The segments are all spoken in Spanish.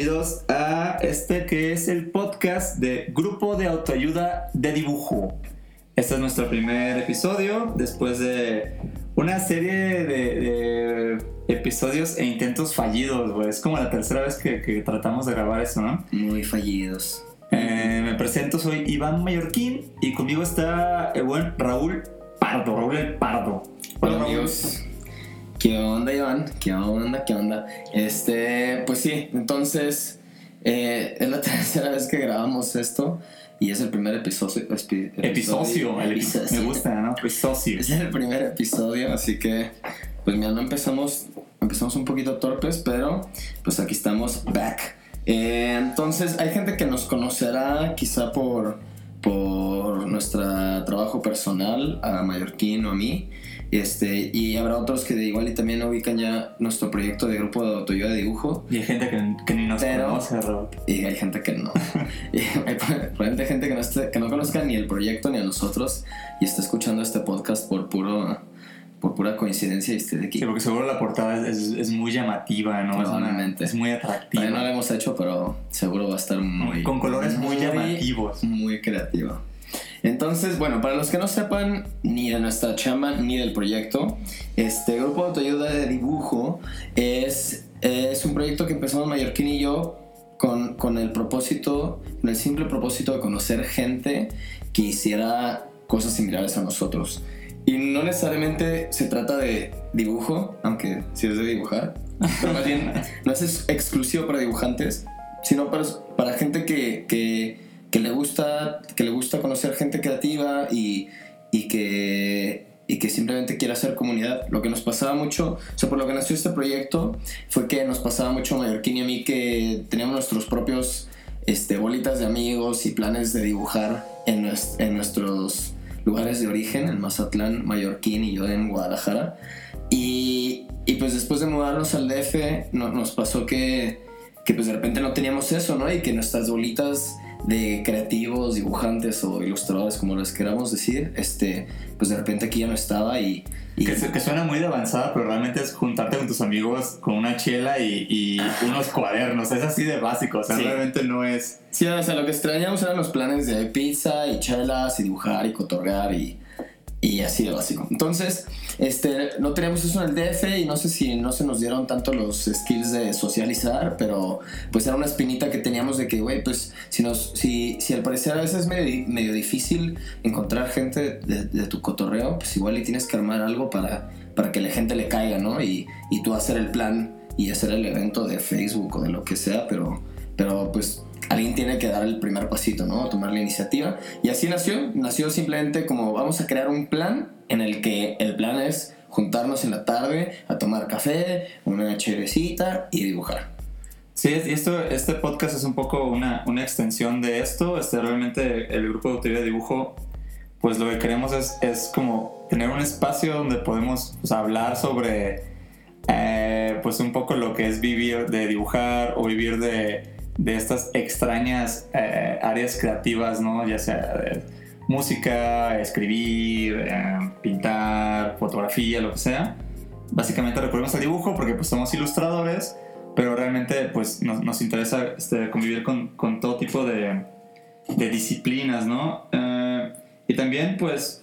Bienvenidos a este que es el podcast de Grupo de Autoayuda de Dibujo. Este es nuestro primer episodio después de una serie de, episodios e intentos fallidos, Es como la tercera vez que, tratamos de grabar eso, ¿no? Muy fallidos. Eh, me presento, soy Iván Mallorquín y conmigo está el buen Raúl Pardo, Raúl el Pardo. Hola, amigos. ¿Qué onda, Iván? ¿Qué onda? ¿Qué onda? Este, pues sí, entonces eh, es la tercera vez que grabamos esto y es el primer episodio. episodio, me gusta, ¿no? Episodio. Es el primer episodio, así que, pues mira, no empezamos, empezamos un poquito torpes, pero pues aquí estamos back. Eh, entonces, hay gente que nos conocerá quizá por, por nuestro trabajo personal, a Mallorquín o a mí. Este, y habrá otros que de igual y también ubican ya nuestro proyecto de grupo de autoayuda de dibujo. Y hay gente que, ni nos conoce, Y hay gente que no. y hay probablemente gente que no, que no conozca ni el proyecto ni a nosotros y está escuchando este podcast por puro por pura coincidencia y esté de aquí. Sí, porque seguro la portada es, es, muy llamativa, ¿no? Probablemente. Es, muy atractiva. no la hemos hecho, pero seguro va a estar muy... Con colores muy, muy llamativos. Muy creativo. Entonces, bueno, para los que no sepan ni de nuestra chamba ni del proyecto, este grupo de autoayuda de dibujo es, es un proyecto que empezamos Mallorquín y yo con, con, el propósito, con el simple propósito de conocer gente que hiciera cosas similares a nosotros. Y no necesariamente se trata de dibujo, aunque sí es de dibujar, pero más bien no es exclusivo para dibujantes, sino para, para gente que, que que le gusta, que le gusta conocer gente creativa y, y que y que simplemente quiere hacer comunidad. Lo que nos pasaba mucho, o sea, por lo que nació este proyecto, fue que nos pasaba mucho a Mallorquín y a mí que teníamos nuestros propios este, bolitas de amigos y planes de dibujar en, en nuestros lugares de origen, en Mazatlán, Mallorquín y yo en Guadalajara. Y, y pues después de mudarnos al DF, nos pasó que, que pues de repente no teníamos eso, ¿no? Y que nuestras bolitas de creativos, dibujantes o ilustradores, como les queramos decir, este, pues de repente aquí ya no estaba y... Que, suena muy de avanzada, pero realmente es juntarte con tus amigos con una chela y, unos cuadernos, es así de básico, o sea, realmente no es... Sí, o sea, lo que extrañamos eran los planes de pizza y chelas y dibujar y cotorrear y y así de básico. Entonces, este, no teníamos eso en el DF y no sé si no se nos dieron tanto los skills de socializar, pero pues era una espinita que teníamos de que, güey, pues si, nos, si, al parecer a veces es medio, difícil encontrar gente de, tu cotorreo, pues igual y tienes que armar algo para, para que la gente le caiga, ¿no? Y, y tú hacer el plan y hacer el evento de Facebook o de lo que sea, pero, pero pues alguien tiene que dar el primer pasito, ¿no? Tomar la iniciativa. Y así nació. Nació simplemente como vamos a crear un plan en el que el plan es juntarnos en la tarde a tomar café, una cherecita y dibujar. Sí, esto, este podcast es un poco una, una extensión de esto. Este, realmente el grupo de autoría de dibujo, pues lo que queremos es, es como tener un espacio donde podemos pues, hablar sobre eh, pues un poco lo que es vivir de dibujar o vivir de de estas extrañas eh, áreas creativas, ¿no? Ya sea música, escribir, eh, pintar, fotografía, lo que sea. Básicamente recurrimos al dibujo porque pues somos ilustradores, pero realmente pues nos, nos interesa este, convivir con, con, todo tipo de, de disciplinas, ¿no? Eh, y también, pues,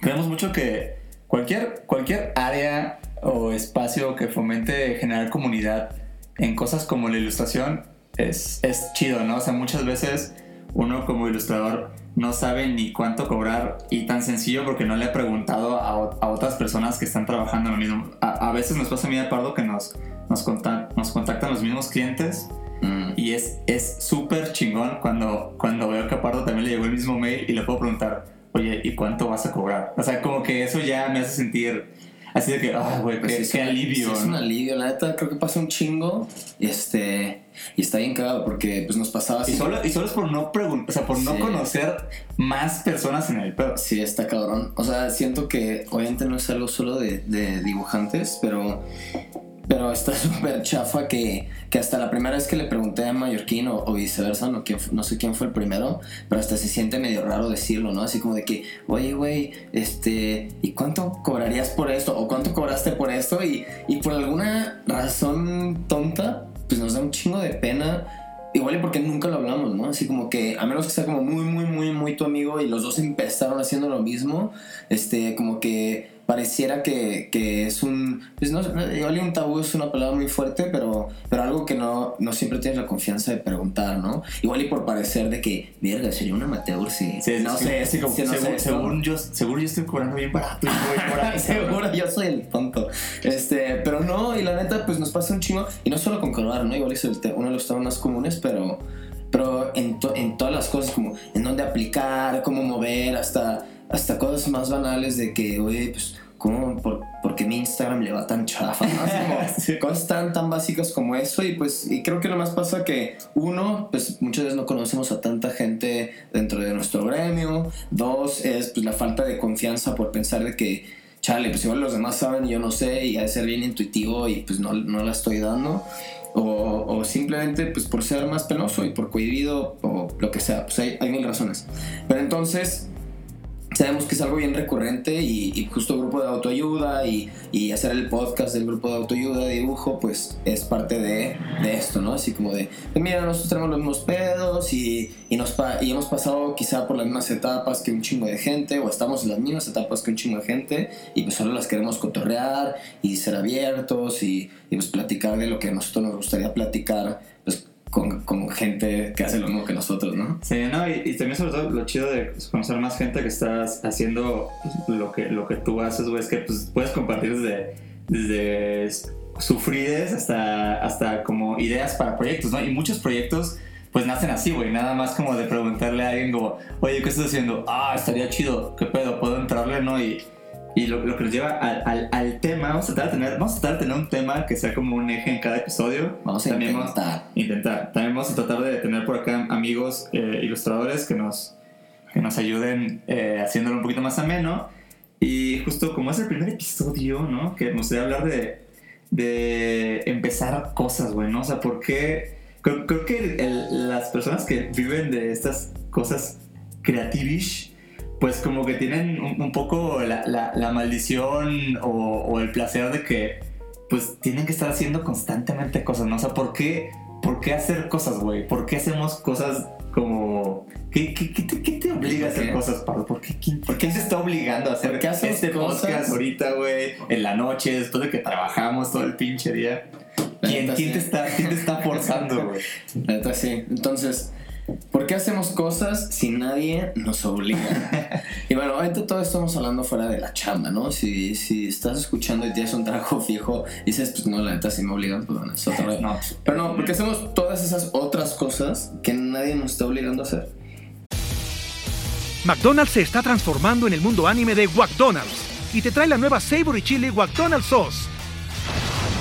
creemos mucho que cualquier, cualquier área o espacio que fomente generar comunidad en cosas como la ilustración es, es chido, ¿no? O sea, muchas veces uno como ilustrador no sabe ni cuánto cobrar y tan sencillo porque no le ha preguntado a, a otras personas que están trabajando en lo mismo. A, a veces nos pasa a mí de Pardo que nos, nos, contact, nos contactan los mismos clientes Mm. y es es súper chingón cuando, cuando veo que a Pardo también le llegó el mismo mail y le puedo preguntar, oye, ¿y cuánto vas a cobrar? O sea, como que eso ya me hace sentir así de que, ah, güey, Pues qué, es- alivio. sí, es un alivio, la neta creo que pasa un chingo. Y este. Y está bien cagado porque pues nos pasaba así. Y solo, y solo es por no preguntar, o sea, por no Sí. conocer más personas en el pedo. Sí, está cabrón. O sea, siento que obviamente no es algo solo de, de dibujantes, pero. Pero está súper chafa que, que hasta la primera vez que le pregunté a Mallorquín o, viceversa, no, sé quién fue el primero, pero hasta se siente medio raro decirlo, ¿no? Así como de que, oye, güey, este, ¿y cuánto cobrarías por esto? ¿O cuánto cobraste por esto? Y, por alguna razón tonta, pues nos da un chingo de pena. Igual y porque nunca lo hablamos, ¿no? Así como que, a menos que sea como muy, muy, muy, muy tu amigo y los dos empezaron haciendo lo mismo, este, como que pareciera que, que es pues no, igual un tabú es una palabra muy fuerte, pero, pero algo que no, no siempre tienes la confianza de preguntar, ¿no? Igual y por parecer de que, verga, sería un amateur si, Sí, no sé, como, si no sé según, según yo, seguro yo estoy cobrando bien barato ahí, Seguro yo soy el tonto. Este, pero no, y la neta, pues nos pasa un chingo. Y no solo con color, ¿no? Igual es el uno de los temas más comunes, pero, pero en, to- en todas las cosas, como en dónde aplicar, cómo mover, hasta, hasta cosas más banales de que, oye, pues, ¿cómo, por, por qué mi Instagram le va tan chafa? ¿no? Cosas tan, tan básicas como eso. Y pues, y creo que lo más pasa que, uno, pues muchas veces no conocemos a tanta gente dentro de nuestro gremio. Dos, es pues la falta de confianza por pensar de que chale, pues igual los demás saben y yo no sé, y ha de ser bien intuitivo y pues no, no la estoy dando. O, o simplemente pues por ser más penoso y por cohibido o lo que sea, pues hay, hay mil razones. Pero entonces sabemos que es algo bien recurrente y, y justo grupo de autoayuda y, hacer el podcast del grupo de autoayuda de dibujo pues es parte de, esto, ¿no? Así como de, de, mira, nosotros tenemos los mismos pedos y, y, nos y hemos pasado quizá por las mismas etapas que un chingo de gente o estamos en las mismas etapas que un chingo de gente y pues solo las queremos cotorrear y ser abiertos y, y pues platicar de lo que a nosotros nos gustaría platicar pues con, gente que hace lo mismo que nosotros, ¿no? Sí, no, y, y también sobre todo lo chido de conocer más gente que estás haciendo pues, lo que, lo que tú haces, güey, es que pues, puedes compartir desde, desde sufrides hasta, hasta como ideas para proyectos, ¿no? Y muchos proyectos pues nacen así, güey, nada más como de preguntarle a alguien como, oye, ¿qué estás haciendo? Ah, estaría chido, ¿qué pedo? ¿Puedo entrarle, no? Y, y lo, lo que nos lleva al, al, al tema, vamos a, tratar de tener, vamos a tratar de tener un tema que sea como un eje en cada episodio. Vamos a También vamos- intentar. intentar. También vamos a tratar de tener por acá amigos eh, ilustradores que nos, que nos ayuden eh, haciéndolo un poquito más ameno. Y justo como es el primer episodio, ¿no? Que nos gustaría hablar de, de empezar cosas, güey, ¿no? O sea, ¿por qué? Creo, creo que el- las personas que viven de estas cosas creativish, pues como que tienen un, un poco la, la- la maldición o, o el placer de que pues tienen que estar haciendo constantemente cosas, ¿no? O sea, ¿por qué, por qué hacer cosas, güey? ¿Por qué hacemos cosas como... ¿Qué, qué, qué te, qué te obliga a hacer cosas, Pablo? ¿Por qué, quién, por qué se está obligando a hacer ¿Por qué hacemos este cosas? podcast ahorita, güey? En la noche, después de que trabajamos todo el pinche día. ¿Quién, quién sí. te, está, quién te está forzando, güey? La neta sí. Entonces, ¿por qué hacemos cosas si nadie nos obliga? y bueno, obviamente todo esto estamos hablando fuera de la chamba, ¿no? Si, si estás escuchando y tienes un trabajo fijo y dices, pues no, la neta sí me obligan, pues bueno, es otra vez. No, Pero no, porque hacemos todas esas otras cosas que nadie nos está obligando a hacer. McDonald's se está transformando en el mundo anime de McDonald's y te trae la nueva Savory Chili McDonald's Sauce.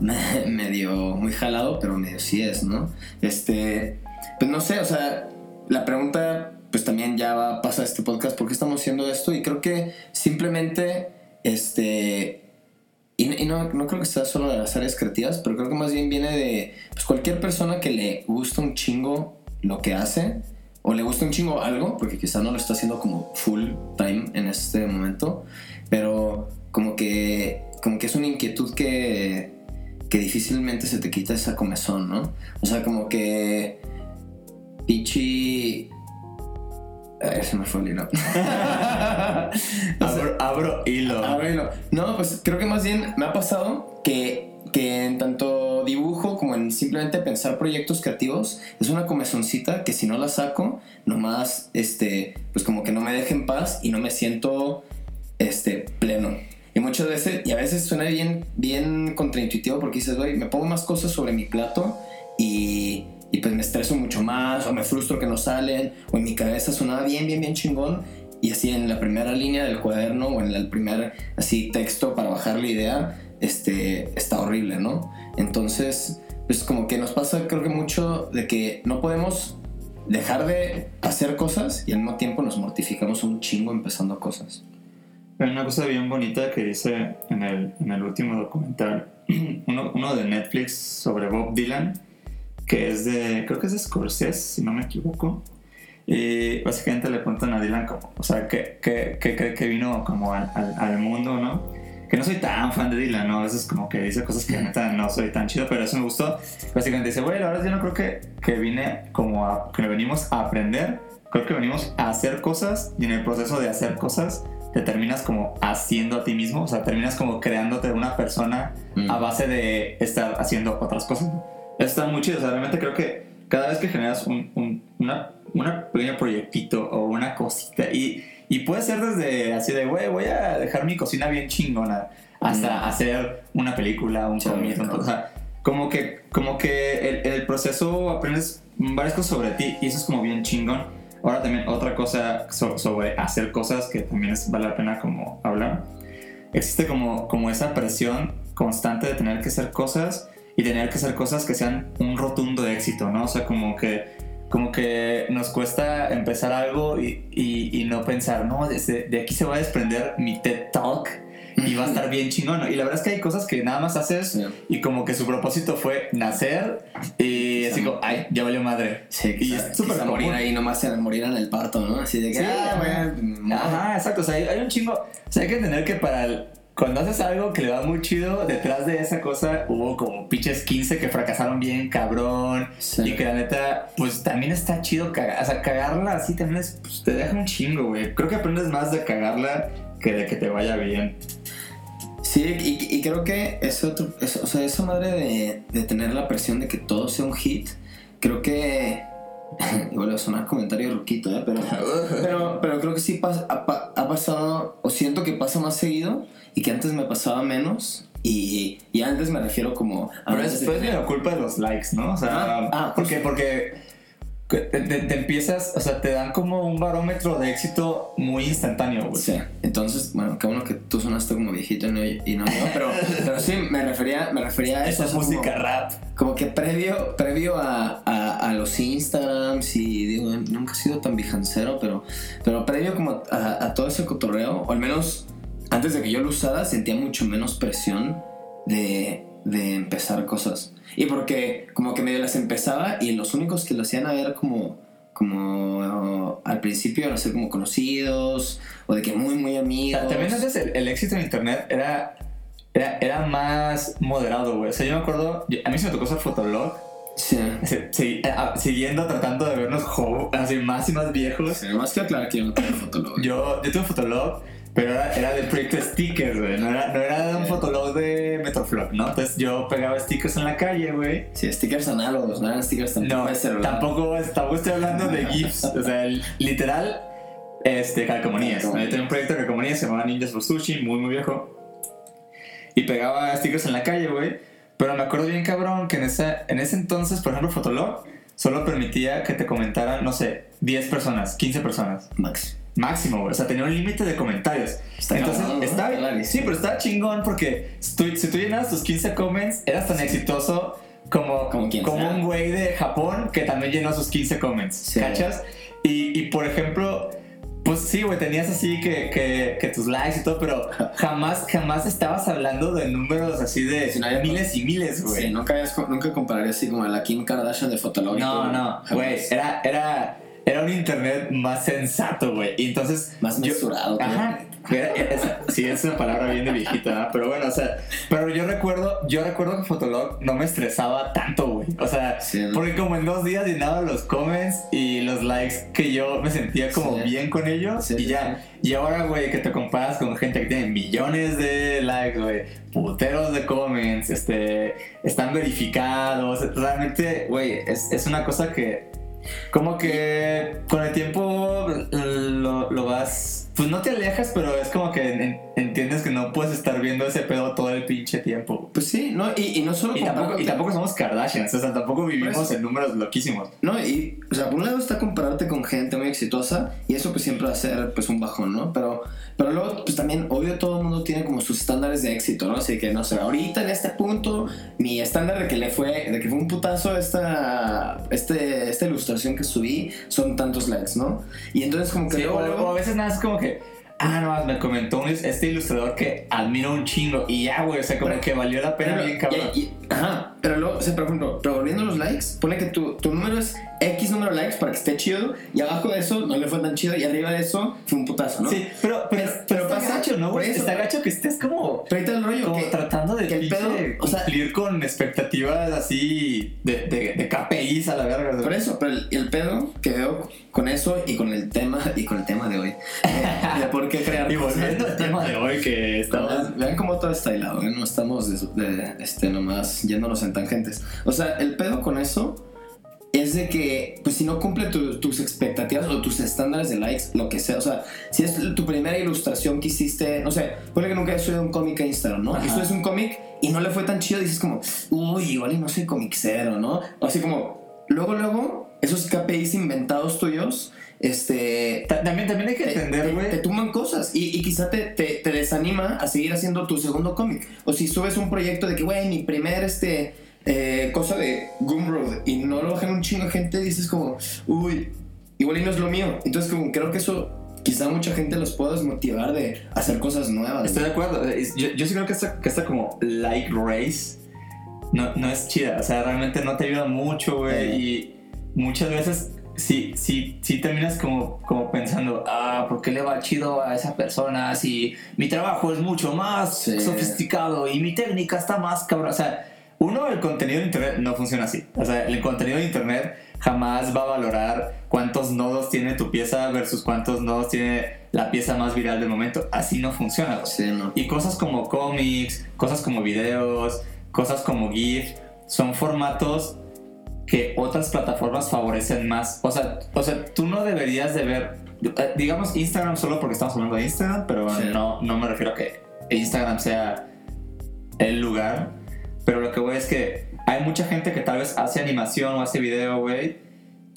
medio muy jalado, pero medio sí es, ¿no? Este, pues no sé, o sea, la pregunta pues también ya va a pasar este podcast, ¿por qué estamos haciendo esto? Y creo que simplemente, este, y, y no, no creo que sea solo de las áreas creativas, pero creo que más bien viene de pues, cualquier persona que le gusta un chingo lo que hace, o le gusta un chingo algo, porque quizá no lo está haciendo como full time en este momento, pero como que, como que es una inquietud que, que difícilmente se te quita esa comezón, ¿no? O sea, como que Pichi... Ay, se me fue el hilo. abro, abro hilo. Abro hilo. No, pues creo que más bien me ha pasado que, que en tanto dibujo como en simplemente pensar proyectos creativos, es una comezoncita que si no la saco, nomás, este, pues como que no me deja en paz y no me siento, este, pleno. Muchas veces, y a veces suena bien, bien contraintuitivo porque dices, güey, me pongo más cosas sobre mi plato y, y pues me estreso mucho más, o me frustro que no salen, o en mi cabeza sonaba bien, bien, bien chingón, y así en la primera línea del cuaderno o en el primer así texto para bajar la idea, este, está horrible, ¿no? Entonces, pues como que nos pasa creo que mucho de que no podemos dejar de hacer cosas y al mismo tiempo nos mortificamos un chingo empezando cosas. Hay una cosa bien bonita que dice en el, en el último documental, uno, uno de Netflix sobre Bob Dylan, que es de, creo que es de Scorsese, si no me equivoco. Y básicamente le cuentan a Dylan como, o sea, que, que, que que vino como al, al, al, mundo, ¿no? Que no soy tan fan de Dylan, ¿no? A veces como que dice cosas que neta no soy tan chido, pero eso me gustó. Básicamente dice, la verdad yo no creo que, que vine como a, que venimos a aprender, creo que venimos a hacer cosas y en el proceso de hacer cosas te terminas como haciendo a ti mismo, o sea, terminas como creándote una persona mm. a base de estar haciendo otras cosas. Está muy chido, o sea, realmente creo que cada vez que generas un, un una, una pequeño proyectito o una cosita, y, y puede ser desde así de, güey, voy a dejar mi cocina bien chingona, hasta mm. hacer una película, un cómic, o sea, como que, como que el, el proceso aprendes varias cosas sobre ti y eso es como bien chingón. Ahora también otra cosa sobre hacer cosas que también es, vale la pena como hablar. Existe como, como esa presión constante de tener que hacer cosas y tener que hacer cosas que sean un rotundo éxito, ¿no? O sea, como que, como que nos cuesta empezar algo y, y, y no pensar, no, de aquí se va a desprender mi TED Talk y va a estar bien chingón. Y la verdad es que hay cosas que nada más haces sí. y como que su propósito fue nacer y así como, ay, ya valió madre. Sí, y es súper morir ahí nomás morir en el parto, ¿no? Así de que, sí, ah, bueno, Ajá, exacto. O sea, hay, hay, un chingo. O sea, hay que entender que para el, cuando haces algo que le va muy chido, detrás de esa cosa hubo como pinches 15 que fracasaron bien, cabrón. Sí. Y que la neta, pues también está chido cagar. O sea, cagarla así también es, pues, te deja un chingo, güey. Creo que aprendes más de cagarla que de que te vaya bien. Sí, y, y creo que eso, eso, o sea, esa madre de, de, tener la presión de que todo sea un hit, creo que. Igual va a sonar comentario roquito, ¿eh? pero, pero, pero creo que sí pas, ha, ha, pasado, o siento que pasa más seguido y que antes me pasaba menos. Y, y antes me refiero como. Pero es después de la culpa de los likes, ¿no? O sea, ah, ah, porque, porque te, te, te, empiezas, o sea, te dan como un barómetro de éxito muy instantáneo, güey. Sí, entonces, bueno, qué bueno que tú sonaste como viejito ¿no? y no yo, pero, pero sí, me refería, me refería a eso. Esa es música como, rap. Como que previo, previo a, a, a, los Instagrams y digo, nunca he sido tan vijancero, pero, pero previo como a, a todo ese cotorreo, o al menos antes de que yo lo usara, sentía mucho menos presión de, de empezar cosas. Y porque como que medio las empezaba y los únicos que lo hacían era como, como uh, al principio eran ser como conocidos o de que muy, muy amigos. También antes el, el éxito en internet era, era, era más moderado, güey. O sea, yo me acuerdo, a mí se me tocó hacer Fotolog. Sí. sí, sí siguiendo, tratando de vernos así más y más viejos. Sí, más que aclarar que yo no tuve Fotolog. Yo, yo tuve Fotolog pero era, era del proyecto stickers, güey. No era, no era un fotolog de Metroflop, ¿no? Entonces yo pegaba stickers en la calle, güey. Sí, stickers análogos, no eran stickers tan No, tampoco, tampoco estoy hablando de GIFs. o sea, literal, este, calcomanías. Yo tenía un proyecto de calcomanías se llamaba Ninjas for Sushi, muy, muy viejo. Y pegaba stickers en la calle, güey. Pero me acuerdo bien, cabrón, que en, esa, en ese entonces, por ejemplo, Fotolog solo permitía que te comentaran, no sé, 10 personas, 15 personas. Max máximo, güey. O sea, tenía un límite de comentarios. Está Entonces, cabrón, está, sí, pero estaba chingón porque si tú, si tú llenabas tus 15 comments, eras tan exitoso como, como, como un güey de Japón que también llenó sus 15 comments. Sí. ¿Cachas? Y, y por ejemplo, pues sí, güey, tenías así que, que, que tus likes y todo, pero jamás, jamás estabas hablando de números así de Sí, no miles y miles, güey. Sí, nunca, habías- nunca compararía así como a la Kim Kardashian de Fotolog. y No, no, güey, era, era, era un internet más sensato, güey. Y entonces... Más yo- mesurado. Ajá. Era- era- sí, es una palabra bien de viejita, ¿verdad? pero bueno, o sea, pero yo recuerdo, yo recuerdo que Fotolog no me estresaba tanto, güey. O sea, Sí, ¿no? porque como en dos días llenaba los comments y los likes que yo me sentía como Sí. bien con ellos Sí, y ya. Y ahora, güey, que te comparas con gente que tiene millones de likes, güey, puteros de comments, este, están verificados. Realmente, güey, es, es una cosa que, como que con el tiempo lo, lo vas. Pues no te alejas, pero es como que en- entiendes que no puedes estar viendo ese pedo todo el pinche tiempo. Pues sí, no, y, y no solo Y tampoco, y tampoco somos Kardashians, o sea, tampoco vivimos en números loquísimos. No, y, o sea, por un lado está compararte con gente muy exitosa y eso pues siempre va a ser pues un bajón, ¿no? Pero, pero luego pues también, obvio, todo el mundo tiene como sus estándares de éxito, ¿no? Así que, no sé, ahorita en este punto, mi estándar de que le fue, de que fue un putazo esta, este, esta ilustración que subí son tantos likes, ¿no? Y entonces como que Sí, luego, o, luego- o a veces nada es como que, ah, no, me comentó un- este ilustrador que admiro un chingo y ya, güey, o sea, como Pero- que valió la pena Pero, bien, cabrón. y- y- ajá, pero luego, o sea, por ejemplo, revolviendo los likes, pone que tu, tu número es X número de likes para que esté chido, y abajo de eso no le fue tan chido, y arriba de eso fue un putazo, ¿no? Sí, pero, pero, Pero- pero está pasa gacho, ¿no, eso. Está gacho que estés como, Pero ahí está el rollo como que, tratando de que el pedo, o sea- cumplir con expectativas así de, de, de KPIs a la verga. por eso, pero el, el pedo que veo con eso y con el tema, y con el tema de hoy, eh, de por qué crear Y volviendo al tema de hoy que estamos... Vean, cómo todo está hilado, ¿eh? no estamos de- este, nomás yéndonos en tangentes. O sea, el pedo con eso es de que, pues si no cumple tu- tus expectativas o tus estándares de likes, lo que sea, o sea, si es tu primera ilustración que hiciste, no sé, ponle que nunca hayas subido un cómic a Instagram, ¿no? Subes un cómic y no le fue tan chido, dices como, uy, igual y no soy comicero, ¿no? O así como, luego, luego, esos KPIs inventados tuyos, este, Ta- También, también hay que te, entender, te- güey. te tumban cosas y, y quizá te, te, te desanima a seguir haciendo tu segundo cómic. O si subes un proyecto de que, güey, mi primer este, eh, cosa de Gumroad y no lo bajan un chingo de gente, dices como, uy, igual y no es lo mío. Entonces, como creo que eso quizá mucha gente los pueda desmotivar de hacer cosas nuevas. Estoy de acuerdo. Yo, yo sí creo que esta, que esta como like race no, no es chida. O sea, realmente no te ayuda mucho, güey. Eh. Y muchas veces sí, sí, sí terminas como, como pensando, ah, ¿por qué le va chido a esa persona si mi trabajo es mucho más Sí. sofisticado y mi técnica está más cabrón? O sea, uno, el contenido de internet no funciona así. O sea, el contenido de internet jamás va a valorar cuántos nodos tiene tu pieza versus cuántos nodos tiene la pieza más viral del momento. Así no funciona. Sí, no. Y cosas como cómics, cosas como videos, cosas como GIF, son formatos que otras plataformas favorecen más. O sea, o sea tú no deberías de ver, eh, digamos Instagram solo porque estamos hablando de Instagram, pero Sí. no, no me refiero a que Instagram sea el lugar. Pero lo que voy es que hay mucha gente que tal vez hace animación o hace video, güey,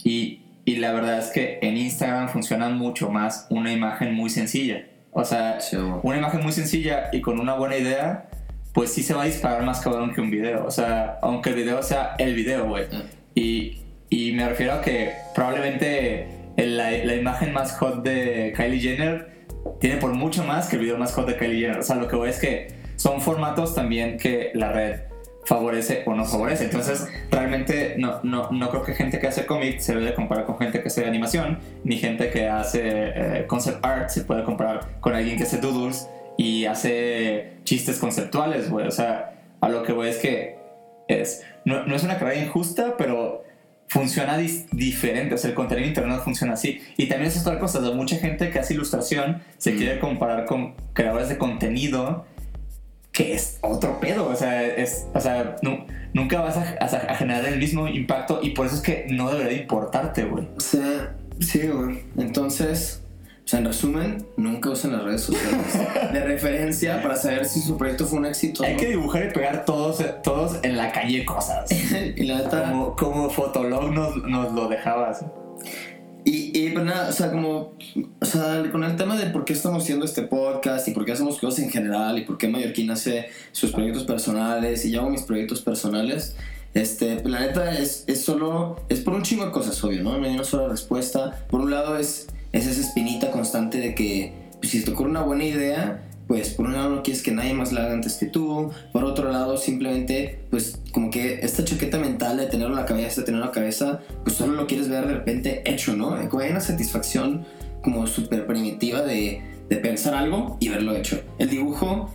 y, y la verdad es que en Instagram funciona mucho más una imagen muy sencilla. O sea, Sí, una imagen muy sencilla y con una buena idea, pues sí se va a disparar más cabrón que un video. O sea, aunque el video sea el video, güey. Ah. Y, y me refiero a que probablemente la, la imagen más hot de Kylie Jenner tiene por mucho más que el video más hot de Kylie Jenner. O sea, lo que voy es que son formatos también que la red favorece o no favorece. Entonces, realmente no, no, no creo que gente que hace cómic se debe comparar con gente que hace animación, ni gente que hace eh, concept art se puede comparar con alguien que hace doodles y hace chistes conceptuales, güey. O sea, a lo que voy es que es, no, no es una carrera injusta, pero funciona diferente. O sea, el contenido de internet funciona así. Y también es otra cosa, o sea, mucha gente que hace ilustración se Mm. quiere comparar con creadores de contenido que es otro pedo, o sea, es, o sea nu- nunca vas a, a- a generar el mismo impacto y por eso es que no debería de importarte, güey. O sea, sí, güey. Entonces, o sea, en resumen, nunca usen las redes sociales de referencia para saber si su proyecto fue un éxito. Hay ¿no? que dibujar y pegar todos, todos en la calle cosas. y la neta. Como, como Fotolog nos, nos lo dejabas. Y, y pues nada, o sea, como, o sea, con el tema de por qué estamos haciendo este podcast y por qué hacemos cosas en general y por qué Mallorquín hace sus proyectos personales y yo hago mis proyectos personales, Este, la neta es, es solo, es por un chingo de cosas, obvio, ¿no? No hay una sola respuesta. Por un lado es, es esa espinita constante de que pues, si te ocurre una buena idea, pues por un lado no quieres que nadie más la haga antes que tú, por otro lado simplemente pues como que esta chaqueta mental de tenerlo en la cabeza, de tenerlo en la cabeza, pues solo lo quieres ver de repente Como hay una satisfacción como súper primitiva de, de pensar algo y verlo hecho. El dibujo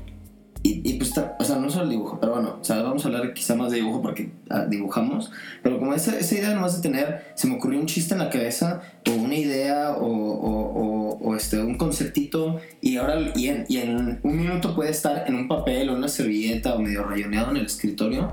y, y, pues, o sea, no solo el dibujo, pero bueno, o sea, vamos a hablar quizá más de dibujo porque ah, dibujamos, pero como esa, esa idea nomás de tener, se me ocurrió un chiste en la cabeza, o una idea, o, o, o, este, un conceptito, y ahora, y en, y en, un minuto puede estar en un papel o una servilleta o medio rayoneado en el escritorio,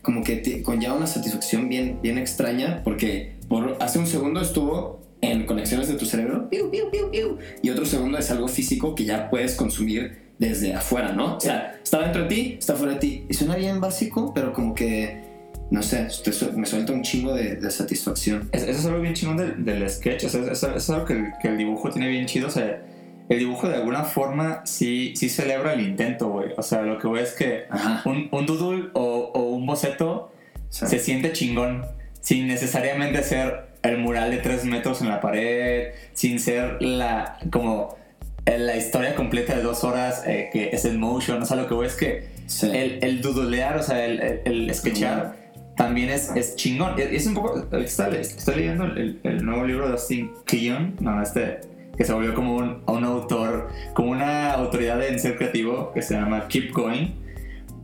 como que te, conlleva una satisfacción bien, bien extraña, porque por, hace un segundo estuvo en conexiones de tu cerebro, piu, piu, piu, piu, y otro segundo es algo físico que ya puedes consumir desde afuera, ¿no? O sea, está dentro de ti, está fuera de ti. Y suena bien básico, pero como que, no sé, me suelta un chingo de, de satisfacción. Eso es algo bien chingón del, del sketch, o sea, eso, es algo que el, que el, dibujo tiene bien chido, o sea, el dibujo de alguna forma sí, sí celebra el intento, güey. O sea, lo que voy es que un, un, doodle o, o un boceto sí. se siente chingón, sin necesariamente ser el mural de tres metros en la pared, sin ser la, como la historia completa de dos horas eh, que es el motion, o sea, lo que voy es que sí. el, el dudolear, o sea, el, el, el sketchar también es, es chingón. Es un poco, estoy, estoy leyendo el, el, nuevo libro de Austin Kleon, no, este, que se volvió como un, un autor, como una autoridad en ser creativo que se llama Keep Going.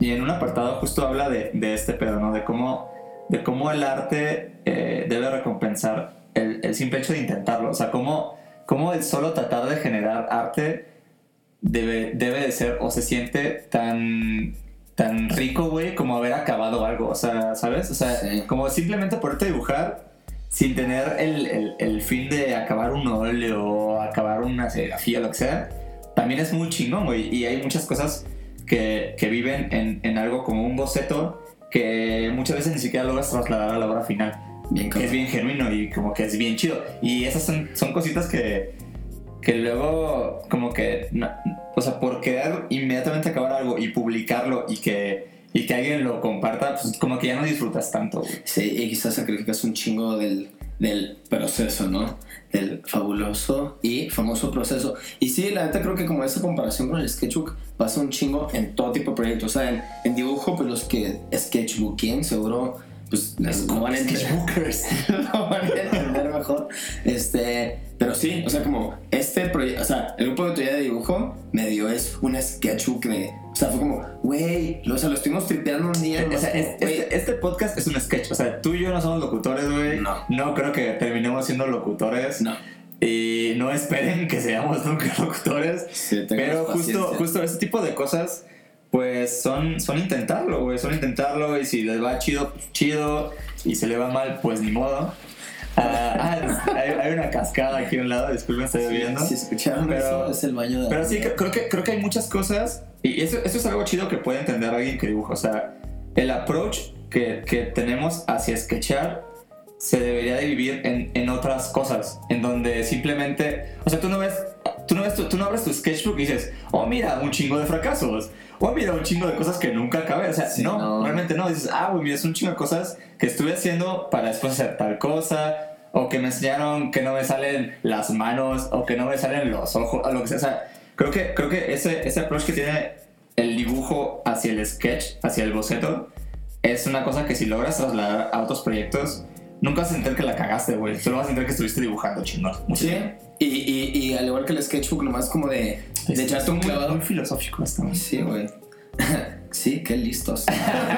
Y en un apartado justo habla de, de este pedo, ¿no? De cómo, de cómo el arte eh, debe recompensar el, el simple hecho de intentarlo. O sea, cómo cómo el solo tratar de generar arte debe, debe de ser o se siente tan tan rico, güey, como haber acabado algo, o sea, ¿sabes? O sea, sí. como simplemente poderte dibujar sin tener el, el, el, fin de acabar un óleo o acabar una serigrafía, lo que sea, también es muy chingón, güey, y hay muchas cosas que, que viven en, en algo como un boceto que muchas veces ni siquiera logras trasladar a la obra final bien es bien genuino y como que es bien chido. Y esas son, son cositas que, que luego como que, no, o sea, por querer inmediatamente acabar algo y publicarlo y que, y que alguien lo comparta, pues como que ya no disfrutas tanto. Güey. Sí, y quizás sacrificas un chingo del, del proceso, ¿no? Del fabuloso y famoso proceso. Y sí, la neta creo que como esa comparación con el sketchbook pasa un chingo en todo tipo de proyectos. O sea, en, dibujo, pues los que sketchbooking seguro pues no van a entender, no van a entender mejor. Este, pero sí, o sea, como este proyecto, o sea, el grupo de teoría de dibujo medio es un sketchbook de, o sea, fue como, güey, o sea, lo estuvimos tripeando un día. O sea, es, este, este, podcast es un sketch, o sea, tú y yo no somos locutores, güey. No. No creo que terminemos siendo locutores. No. Y no esperen que seamos nunca locutores. Sí, pero justo, justo ese tipo de cosas pues son, son intentarlo, güey, son intentarlo y si les va chido, pues chido, y se le va mal, pues ni modo. Uh, ah, hay, hay, una cascada aquí a un lado, disculpen, estoy viendo. Si escucharon pero, eso, es el baño de Pero sí, creo que, creo que hay muchas cosas, y eso, eso es algo chido que puede entender alguien que dibuja. O sea, el approach que, que tenemos hacia sketchar se debería de vivir en, en, otras cosas, en donde simplemente, o sea, tú no ves, tú no ves, tú, tú no abres tu sketchbook y dices, oh mira, un chingo de fracasos, oh mira, un chingo de cosas que nunca acabé, o sea, sí, no, no, realmente no, dices, ah, güey, mira, es un chingo de cosas que estuve haciendo para después hacer tal cosa, o que me enseñaron que no me salen las manos, o que no me salen los ojos, o lo que sea, o sea, creo que, creo que ese, ese approach que tiene el dibujo hacia el sketch, hacia el boceto, es una cosa que si logras trasladar a otros proyectos, nunca vas a sentir que la cagaste, güey. Solo vas a sentir que estuviste dibujando chingón. Sí. Y, y, y, al igual que el sketchbook, nomás como de, de sí, echarte un muy, clavado. muy filosófico esto. Sí, güey. sí, qué listos.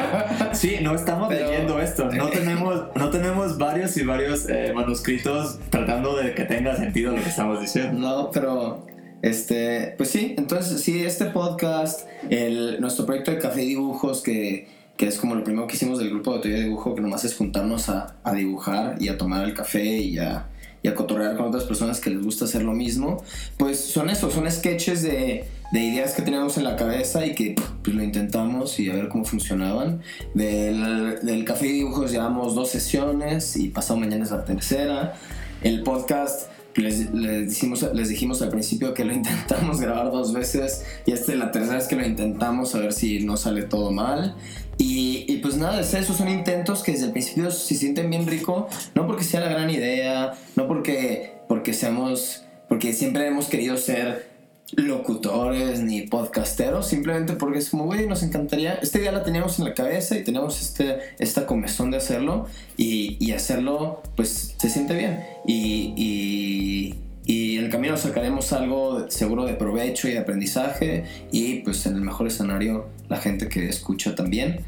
sí, no estamos Pero... leyendo esto. No tenemos, no tenemos varios y varios eh, manuscritos tratando de que tenga sentido lo que estamos diciendo. No, pero este, pues sí, entonces sí, este podcast, el, nuestro proyecto de Café y Dibujos que que es como lo primero que hicimos del grupo de teoría de dibujo, que nomás es juntarnos a, a dibujar y a tomar el café y a, y a cotorrear con otras personas que les gusta hacer lo mismo, pues son eso, son sketches de, de ideas que teníamos en la cabeza y que pues, lo intentamos y a ver cómo funcionaban. Del, del café y dibujos llevamos dos sesiones y pasado mañana es la tercera. El podcast les, les, dijimos, les dijimos al principio que lo intentamos grabar dos veces y esta es la tercera vez que lo intentamos a ver si no sale todo mal. Y, y pues nada, es eso son intentos que desde el principio se sienten bien rico, no porque sea la gran idea, no porque, porque seamos, porque siempre hemos querido ser locutores ni podcasteros, simplemente porque es como, güey, nos encantaría, esta idea la teníamos en la cabeza y tenemos este, esta comezón de hacerlo y, hacerlo, pues se siente bien. Y, y, y en el camino sacaremos algo seguro de provecho y de aprendizaje y pues en el mejor escenario la gente que escucha también.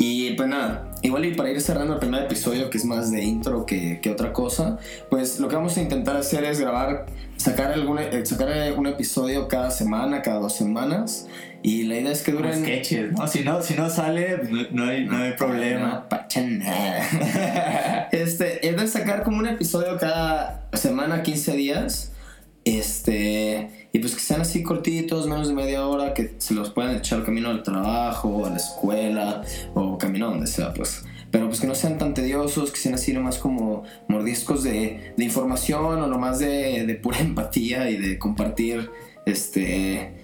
Y pues nada, igual y para ir cerrando el primer episodio, que es más de intro que, que otra cosa, pues lo que vamos a intentar hacer es grabar, sacar, algún, eh, sacar un episodio cada semana, cada dos semanas. Y la idea es que duren... Sketches, ¿no? Si no, si no sale, no, no hay, no hay problema. No pacha nada. este, es de sacar como un episodio cada semana, 15 días. Este, y pues que sean así cortitos, menos de media hora, que se los puedan echar camino al trabajo, a la escuela o camino a donde sea, pues. Pero pues que no sean tan tediosos, que sean así nomás como mordiscos de, de información o nomás de, de pura empatía y de compartir, este,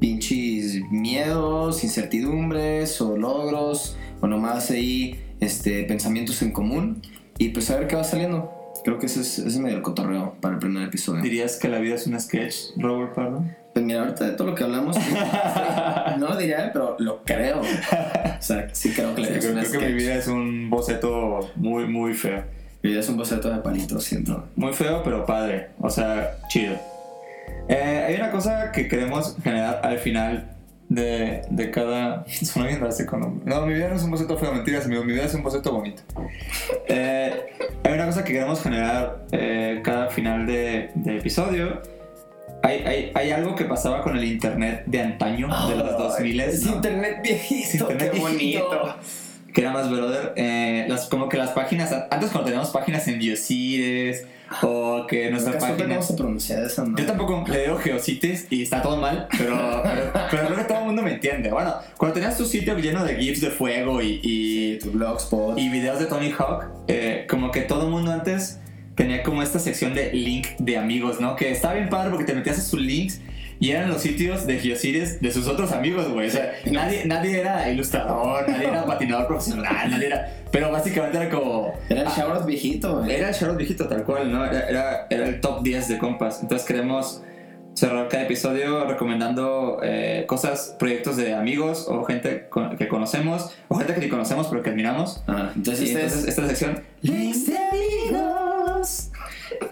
pinches miedos, incertidumbres o logros o nomás ahí, este, pensamientos en común y pues a ver qué va saliendo. Creo que ese es, ese es medio el cotorreo para el primer episodio. ¿Dirías que la vida es un sketch, Robert Pardo? Pues mira, ahorita de todo lo que hablamos, sí, sí, no lo diría, pero lo creo. O sea, sí creo que la vida es creo, un creo que mi vida es un boceto muy, muy feo. Mi vida es un boceto de palitos, siento. Muy feo, pero padre. O sea, chido. Eh, hay una cosa que queremos generar al final de, de cada. Suena bien drástico, ¿no? No, mi vida no es un boceto feo, mentiras, amigo. Mi vida es un boceto bonito. Eh, hay una cosa que queremos generar eh, cada final de, de episodio. Hay, hay, hay algo que pasaba con el internet de antaño, de los 2000 Es ¿no? internet viejito, Internet qué viejito. bonito. que era más brother, eh, las, como que las páginas, antes cuando teníamos páginas en Biocides o que nuestra Nunca supe página... cómo se pronuncia esa madre. Yo tampoco le digo Geocities y está todo mal, pero, pero, pero creo que todo el mundo me entiende. Bueno, cuando tenías tu sitio lleno de GIFs de fuego y, y, Tu blogspot. y videos de Tony Hawk, eh, como que todo el mundo antes tenía como esta sección de link de amigos, ¿no? Que está bien padre porque te metías a sus links y eran los sitios de Geocities de sus otros amigos, güey. O sea, nadie, nadie era ilustrador, nadie era patinador profesional, nadie era... Pero básicamente era como... Era el ah, Shoutout viejito, güey. era el Charlotte viejito, tal cual, ¿no? Era, era, era el top 10 de compas. Entonces queremos cerrar cada episodio recomendando eh, cosas, proyectos de amigos o gente con- que conocemos o gente que ni conocemos pero que admiramos. Ah, entonces, entonces es- esta sección Links de amigos.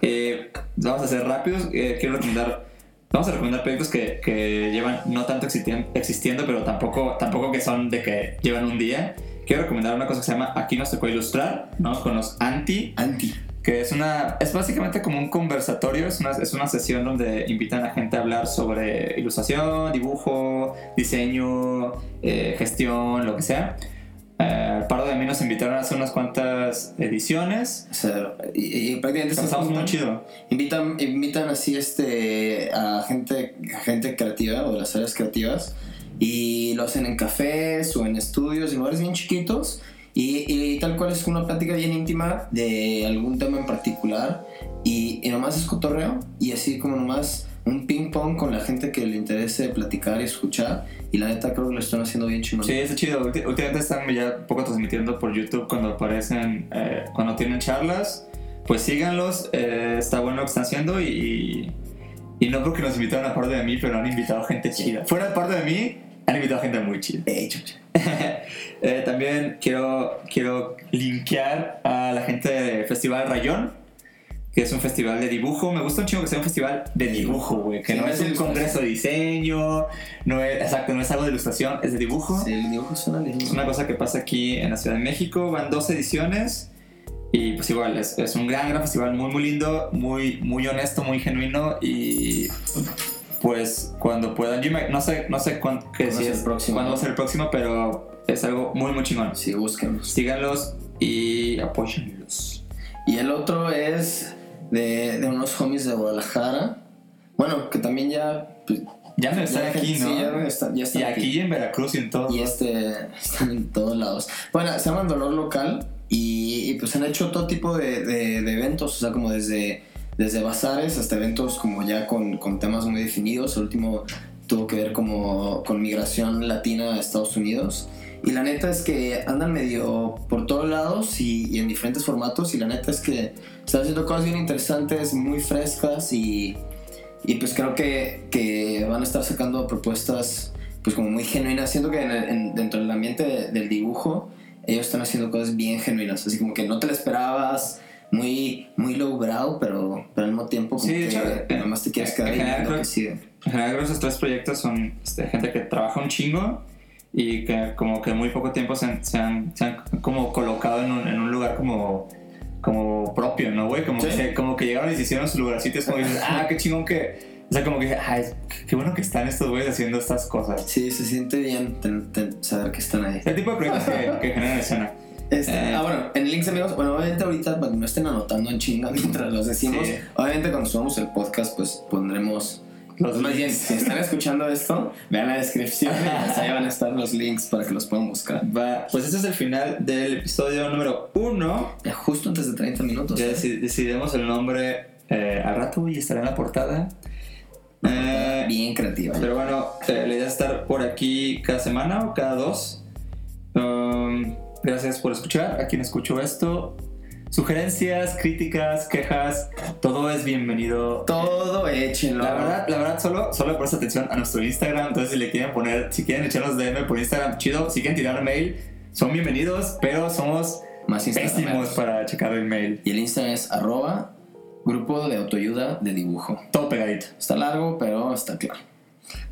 Eh, vamos a ser rápidos. eh, quiero recomendar. Vamos a recomendar proyectos que, que llevan no tanto existien- existiendo, pero tampoco, tampoco que son de que llevan un día. Quiero recomendar una cosa que se llama Aquí nos tocó ilustrar, ¿no? Con los anti, anti. que es una es básicamente como un conversatorio, es una, es una sesión donde invitan a gente a hablar sobre ilustración, dibujo, diseño, eh, gestión, lo que sea. Eh, Pardo de mí nos invitaron a hacer unas cuantas ediciones. O sea, y, y prácticamente se Estamos muy chido. Invitan, invitan así este, a gente, a gente creativa o de las áreas creativas y lo hacen en cafés o en estudios, en lugares bien chiquitos y, y tal cual es una plática bien íntima de algún tema en particular y, y nomás es cotorreo y así como nomás un ping pong con la gente que le interese platicar y escuchar y la neta creo que lo están haciendo bien chingón. Sí, está chido. Últimamente están ya un poco transmitiendo por YouTube cuando aparecen, eh, cuando tienen charlas. Pues síganlos, eh, está bueno lo que están haciendo y, y no porque nos invitaron a parte de mí, pero han invitado gente chida. Fuera de parte de mí, han invitado gente muy chida. Eh, también quiero, quiero linkear a la gente del Festival Rayón, que es un festival de dibujo. Me gusta un chingo que sea un festival de dibujo, güey. Que Sí, no es es un congreso de diseño, no es, exacto, no es algo de ilustración, es de dibujo. Sí, el dibujo suena lindo. Es una cosa que pasa aquí en la Ciudad de México. Van dos ediciones. Y pues igual, es, es un gran, gran festival, muy, muy lindo, muy, muy honesto, muy genuino. Y pues cuando puedan, yo no sé, no sé cuándo, que ¿Cuándo si es el es- próximo? cuándo va a ser el próximo, pero es algo muy, muy chingón. Sí, búsquenlos. Síganlos y apóyenlos. Y el otro es de, de unos homies de Guadalajara. Bueno, que también ya. pues, Ya no están ya- aquí, ¿no? Sí, ya están, ya están y aquí en Veracruz y en todos Y este, están en todos lados. Bueno, se llaman Dolor Local y, y, pues han hecho todo tipo de, de- de eventos, o sea, como desde, desde bazares hasta eventos como ya con, con temas muy definidos. El último tuvo que ver como con migración latina a Estados Unidos. Y la neta es que andan medio por todos lados y, y en diferentes formatos. Y la neta es que están haciendo cosas bien interesantes, muy frescas. Y, y pues creo que, que van a estar sacando propuestas pues como muy genuinas. Siento que en en- dentro del ambiente de- del dibujo ellos están haciendo cosas bien genuinas. Así como que no te lo esperabas. Muy, muy lowbrow, pero, pero al mismo tiempo como Sí, que hecho, nada más te quieres en quedar ahí general que sigue. En general, esos tres proyectos son este, gente que trabaja un chingo y que como que muy poco tiempo se han, se han, se han como colocado en un, en un lugar como, como propio, ¿no, güey? Como, Sí. que, como que llegaron y se hicieron su lugarcito es como dices, ah, qué chingón que... O sea, como que, ay, qué bueno que están estos güeyes haciendo estas cosas. Sí, se siente bien ten- ten- saber que están ahí. Este tipo de proyectos que, que generan escena. Este, Eh. ah, bueno, en links amigos, bueno, obviamente ahorita para que no estén anotando en chinga mientras los decimos. Sí. Obviamente cuando subamos el podcast, pues pondremos Los más bien, si están escuchando esto, vean la descripción y pues ahí van a estar los links para que los puedan buscar. Va, pues este es el final del episodio número uno. Ya justo antes de 30 minutos. Ya ¿eh? deci- decidimos el nombre eh, al rato y estará en la portada. Eh, Bien creativa. Pero bueno, eh, la idea es estar por aquí cada semana o cada dos. Um, gracias por escuchar. A quien escuchó esto. Sugerencias, críticas, quejas, todo es bienvenido. Todo échenlo. La verdad, la verdad, solo, solo presta atención a nuestro Instagram. Entonces, si le quieren poner, si quieren echarnos DM por Instagram, chido. Si quieren tirar mail, son bienvenidos, pero somos Más pésimos para checar el mail. Y el Instagram es arroba grupo de autoayuda de dibujo. Todo pegadito. Está largo, pero está claro.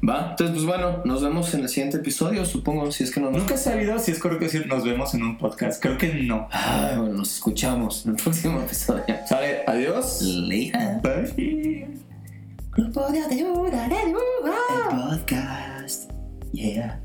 Va, entonces pues bueno, nos vemos en el siguiente episodio, supongo, si es que no nos... Nunca he sabido si es correcto decir nos vemos en un podcast. Creo que no. Ay, bueno, nos escuchamos en el próximo episodio. Sale, adiós. Bye. Grupo de dibujo. El podcast. Yeah.